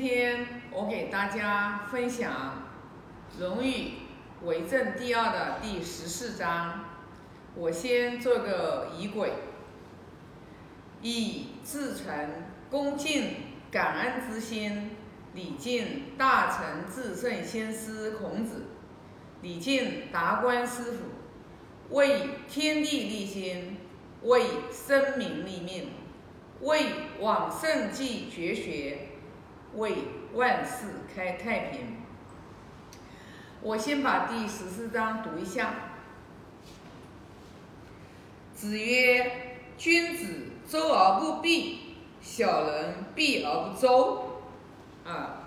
今天我给大家分享《论语·为政第二》的第十四章。我先做个仪轨，以至诚、恭敬、感恩之心，礼敬大成至圣先师孔子，礼敬达观师傅，为天地立心，为生民立命，为往圣继绝学。为万世开太平。我先把第十四章读一下。子曰：“君子周而不避，小人避而不周。”啊，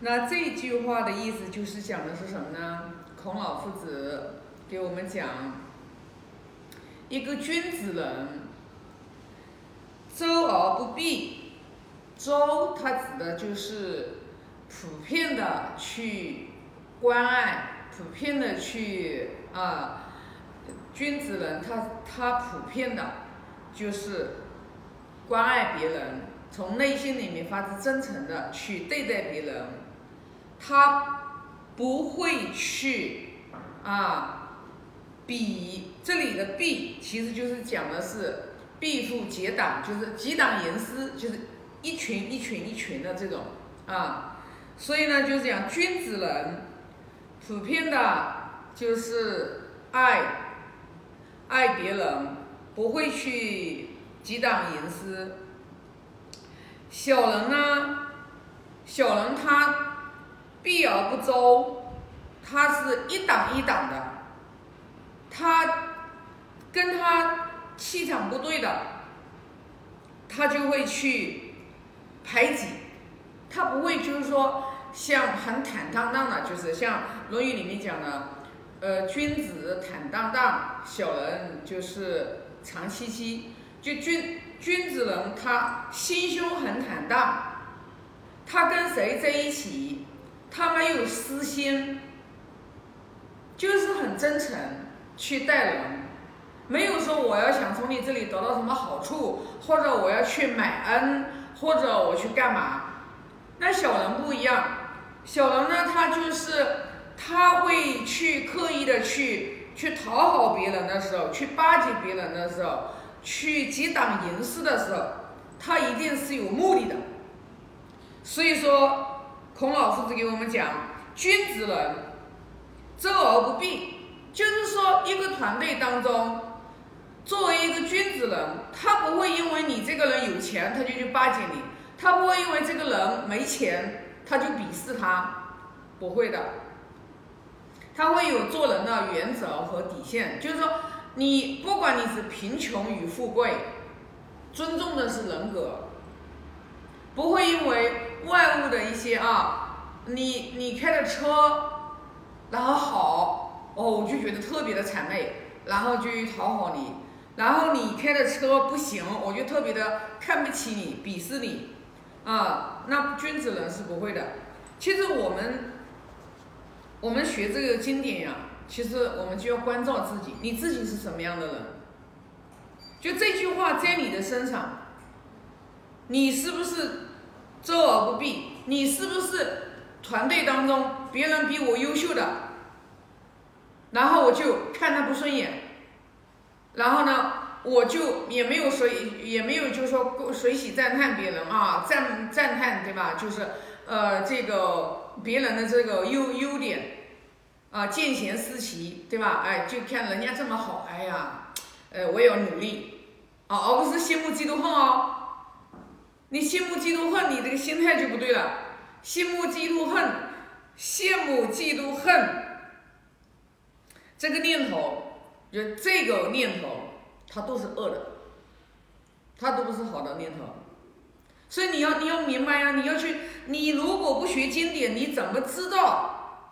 那这句话的意思就是讲的是什么呢？孔老夫子给我们讲，一个君子人，周而不避。周，它指的就是普遍的去关爱，普遍的去啊，君子人他他普遍的，就是关爱别人，从内心里面发自真诚的去对待别人，他不会去啊比这里的避其实就是讲的是避富结党，就是结党营私，就是。一群一群一群的这种啊，所以呢，就是讲君子人普遍的，就是爱爱别人，不会去结党营私。小人呢，小人他避而不周，他是一党一党的，他跟他气场不对的，他就会去。排挤，他不会就是说像很坦荡荡的，就是像《论语》里面讲的，呃，君子坦荡荡，小人就是长戚戚。就君君子人，他心胸很坦荡，他跟谁在一起，他没有私心，就是很真诚去待人，没有说我要想从你这里得到什么好处，或者我要去买恩。或者我去干嘛？那小人不一样，小人呢，他就是他会去刻意的去去讨好别人的时候，去巴结别人的时候，去结党营私的时候，他一定是有目的的。所以说，孔老夫子给我们讲，君子人周而不避，就是说一个团队当中。作为一个君子人，他不会因为你这个人有钱，他就去巴结你；他不会因为这个人没钱，他就鄙视他，不会的。他会有做人的原则和底线，就是说，你不管你是贫穷与富贵，尊重的是人格，不会因为外物的一些啊，你你开的车，然后好哦，我就觉得特别的谄媚，然后就去讨好你。然后你开的车不行，我就特别的看不起你，鄙视你，啊，那君子人是不会的。其实我们，我们学这个经典呀，其实我们就要关照自己，你自己是什么样的人？就这句话在你的身上，你是不是周而不避？你是不是团队当中别人比我优秀的，然后我就看他不顺眼？然后呢，我就也没有说，也没有就是说随喜赞叹别人啊，赞赞叹对吧？就是呃，这个别人的这个优优点啊，见贤思齐对吧？哎，就看人家这么好，哎呀，呃，我也要努力啊，而不是羡慕嫉妒恨哦。你羡慕嫉妒恨，你这个心态就不对了。羡慕嫉妒恨，羡慕嫉妒恨，这个念头。就这个念头，它都是恶的，它都不是好的念头，所以你要你要明白呀，你要去，你如果不学经典，你怎么知道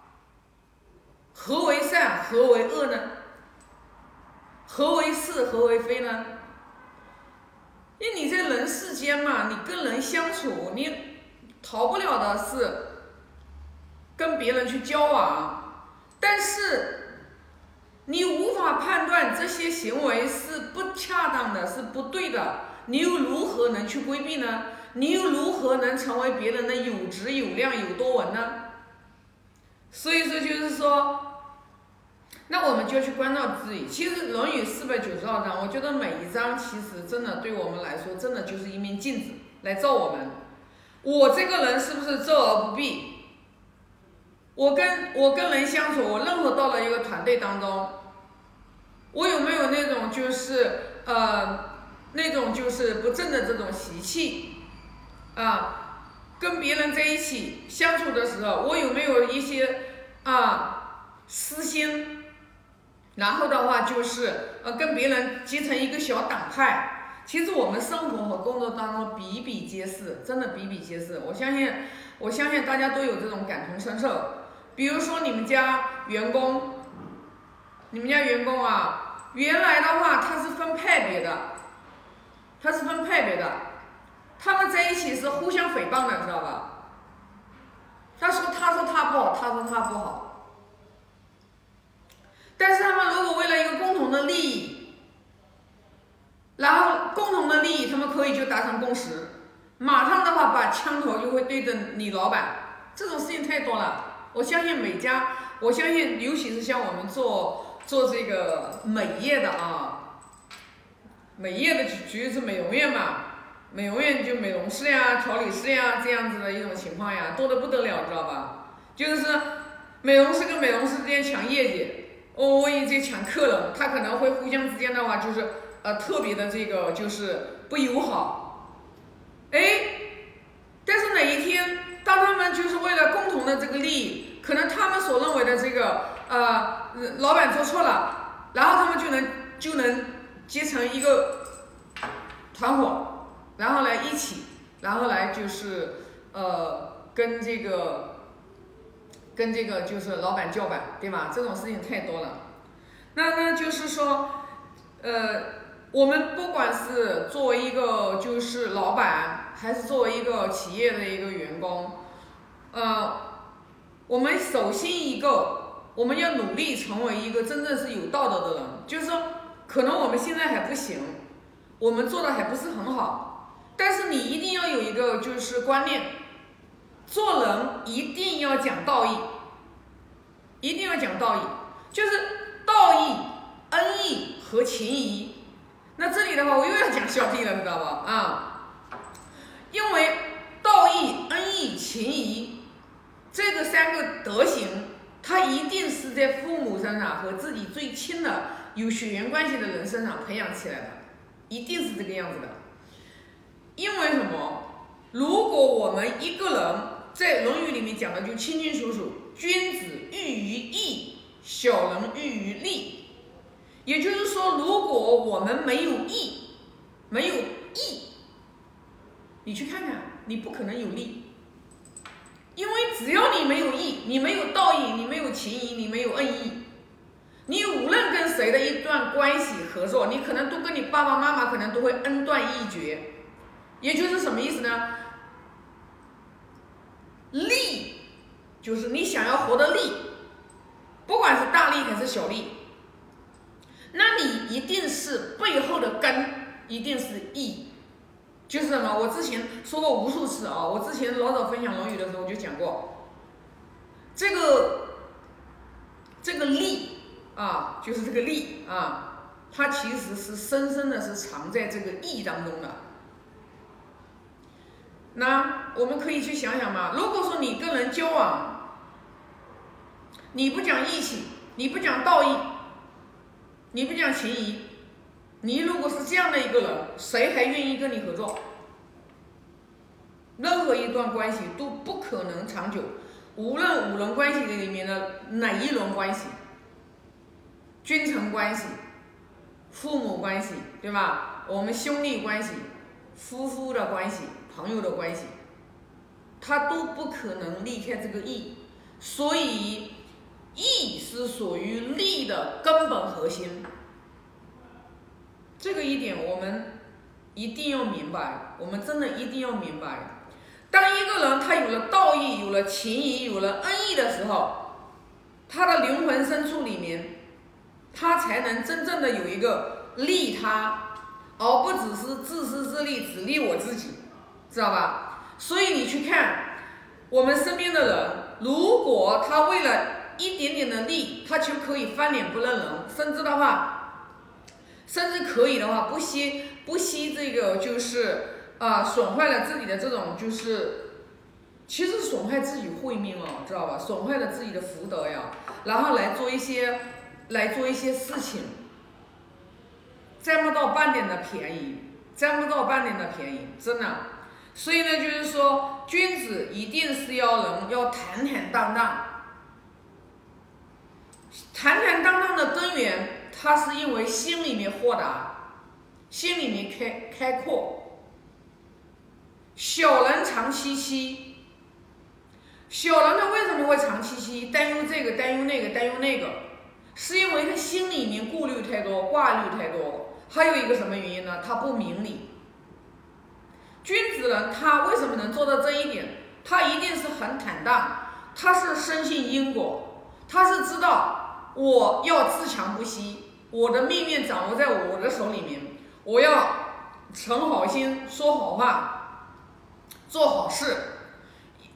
何为善，何为恶呢？何为是，何为非呢？因为你在人世间嘛，你跟人相处，你逃不了的是跟别人去交往，但是。你无法判断这些行为是不恰当的，是不对的，你又如何能去规避呢？你又如何能成为别人的有质有量有多闻呢？所以说就是说，那我们就要去关照自己。其实《论语》四百九十二章，我觉得每一章其实真的对我们来说，真的就是一面镜子来照我们。我这个人是不是周而不避？我跟我跟人相处，我任何到了一个团队当中，我有没有那种就是呃那种就是不正的这种习气啊？跟别人在一起相处的时候，我有没有一些啊私心？然后的话就是呃跟别人结成一个小党派。其实我们生活和工作当中比比皆是，真的比比皆是。我相信，我相信大家都有这种感同身受。比如说你们家员工，你们家员工啊，原来的话他是分派别的，他是分派别的，他们在一起是互相诽谤的，知道吧？他说他说他不好，他说他不好，但是他们如果为了一个共同的利益，然后共同的利益，他们可以就达成共识，马上的话把枪头就会对着你老板，这种事情太多了。我相信每家，我相信尤其是像我们做做这个美业的啊，美业的举举是美容院嘛，美容院就美容师呀、调理师呀这样子的一种情况呀，多的不得了，知道吧？就是美容师跟美容师之间抢业绩，哦，我也在抢客人，他可能会互相之间的话就是呃特别的这个就是不友好，哎，但是哪一天？当他们就是为了共同的这个利益，可能他们所认为的这个呃老板做错了，然后他们就能就能结成一个团伙，然后来一起，然后来就是呃跟这个跟这个就是老板叫板，对吧？这种事情太多了。那那就是说，呃，我们不管是作为一个就是老板。还是作为一个企业的一个员工，呃，我们首先一个，我们要努力成为一个真正是有道德的人。就是说，可能我们现在还不行，我们做的还不是很好，但是你一定要有一个就是观念，做人一定要讲道义，一定要讲道义，就是道义、恩义和情谊。那这里的话，我又要讲孝悌了，知道吧？啊。因为道义、恩义、情谊这个三个德行，他一定是在父母身上和自己最亲的有血缘关系的人身上培养起来的，一定是这个样子的。因为什么？如果我们一个人在《论语》里面讲的就清清楚楚，君子喻于义，小人喻于利。也就是说，如果我们没有义，没有义。你去看看，你不可能有利，因为只要你没有义，你没有道义，你没有情谊，你没有恩义，你无论跟谁的一段关系合作，你可能都跟你爸爸妈妈可能都会恩断义绝，也就是什么意思呢？利就是你想要活得利，不管是大利还是小利，那你一定是背后的根一定是义。就是什么？我之前说过无数次啊！我之前老早分享《论语》的时候就讲过，这个这个力啊，就是这个力啊，它其实是深深的是藏在这个义当中的。那我们可以去想想嘛，如果说你跟人交往，你不讲义气，你不讲道义，你不讲情谊。你如果是这样的一个人，谁还愿意跟你合作？任何一段关系都不可能长久，无论五伦关系里面的哪一轮关系，君臣关系、父母关系，对吧？我们兄弟关系、夫妇的关系、朋友的关系，他都不可能离开这个义，所以义是属于利的根本核心。这个一点我们一定要明白，我们真的一定要明白。当一个人他有了道义、有了情谊、有了恩义的时候，他的灵魂深处里面，他才能真正的有一个利他，而不只是自私自利，只利我自己。知道吧？所以你去看我们身边的人，如果他为了一点点的利，他就可以翻脸不认人，甚至的话，甚至可以的话不惜不惜这个就是啊损坏了自己的这种就是。其实损害自己慧命了，知道吧？损坏了自己的福德呀，然后来做一些，来做一些事情，占不到半点的便宜，占不到半点的便宜，真的。所以呢，就是说，君子一定是要能要坦坦荡荡，坦坦荡荡的根源，他是因为心里面豁达，心里面开开阔。小人常戚戚。小人他为什么会长戚戚，担忧这个，担忧那个，担忧那个，是因为他心里面顾虑太多，挂虑太多。还有一个什么原因呢？他不明理。君子人他为什么能做到这一点？他一定是很坦荡，他是深信因果，他是知道我要自强不息，我的命运掌握在我的手里面，我要存好心，说好话，做好事。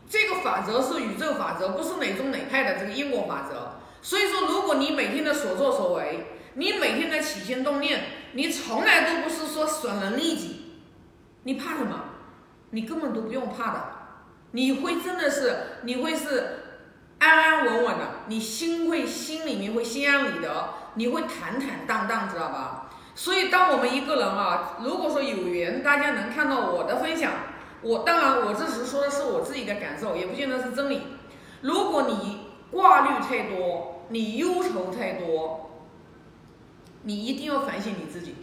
这个法则是宇宙法则，不是哪宗哪派的这个因果法则。所以说，如果你每天的所作所为，你每天的起心动念，你从来都不是说损人利己，你怕什么？你根本都不用怕的，你会真的是，你会是安安稳稳的，你心会心里面会心安理得，你会坦坦荡荡，知道吧？所以，当我们一个人啊，如果说有缘，大家能看到我的分享。我当然，我这时说的是我自己的感受，也不见得是真理。如果你挂虑太多，你忧愁太多，你一定要反省你自己。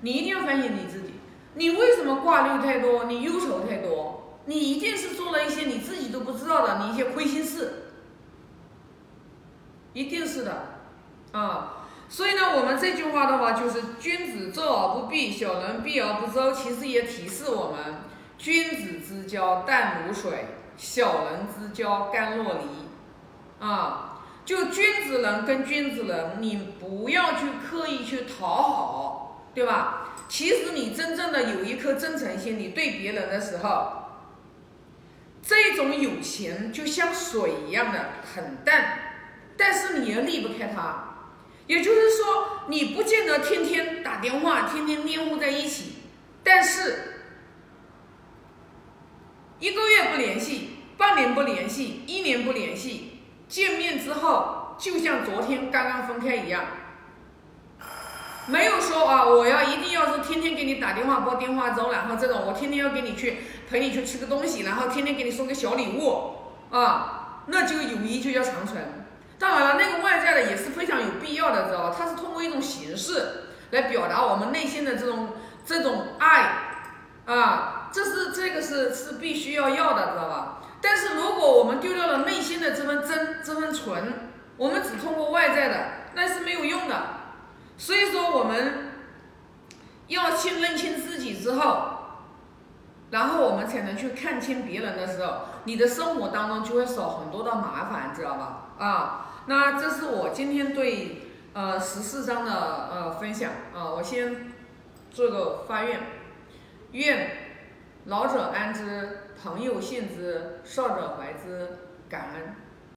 你一定要反省你自己，你为什么挂虑太多？你忧愁太多？你一定是做了一些你自己都不知道的你一些亏心事，一定是的，啊。所以呢，我们这句话的话就是“君子周而不避，小人避而不周”，其实也提示我们。君子之交淡如水，小人之交甘若醴。啊，就君子人跟君子人，你不要去刻意去讨好，对吧？其实你真正的有一颗真诚心，你对别人的时候，这种友情就像水一样的很淡，但是你又离不开它。也就是说，你不见得天天打电话，天天黏糊在一起，但是。一个月不联系，半年不联系，一年不联系，见面之后就像昨天刚刚分开一样，没有说啊，我要一定要是天天给你打电话煲电话粥，然后这种我天天要给你去陪你去吃个东西，然后天天给你送个小礼物啊，那就友谊就叫长存。当然了，那个外在的也是非常有必要的，知道吧？它是通过一种形式来表达我们内心的这种这种爱啊。这是这个是是必须要要的，知道吧？但是如果我们丢掉了内心的这份真这份纯，我们只通过外在的，那是没有用的。所以说，我们要先认清自己之后，然后我们才能去看清别人的时候，你的生活当中就会少很多的麻烦，知道吧？啊，那这是我今天对呃十四章的呃分享啊，我先做个发愿，愿。老者安之，朋友信之，少者怀之，感恩。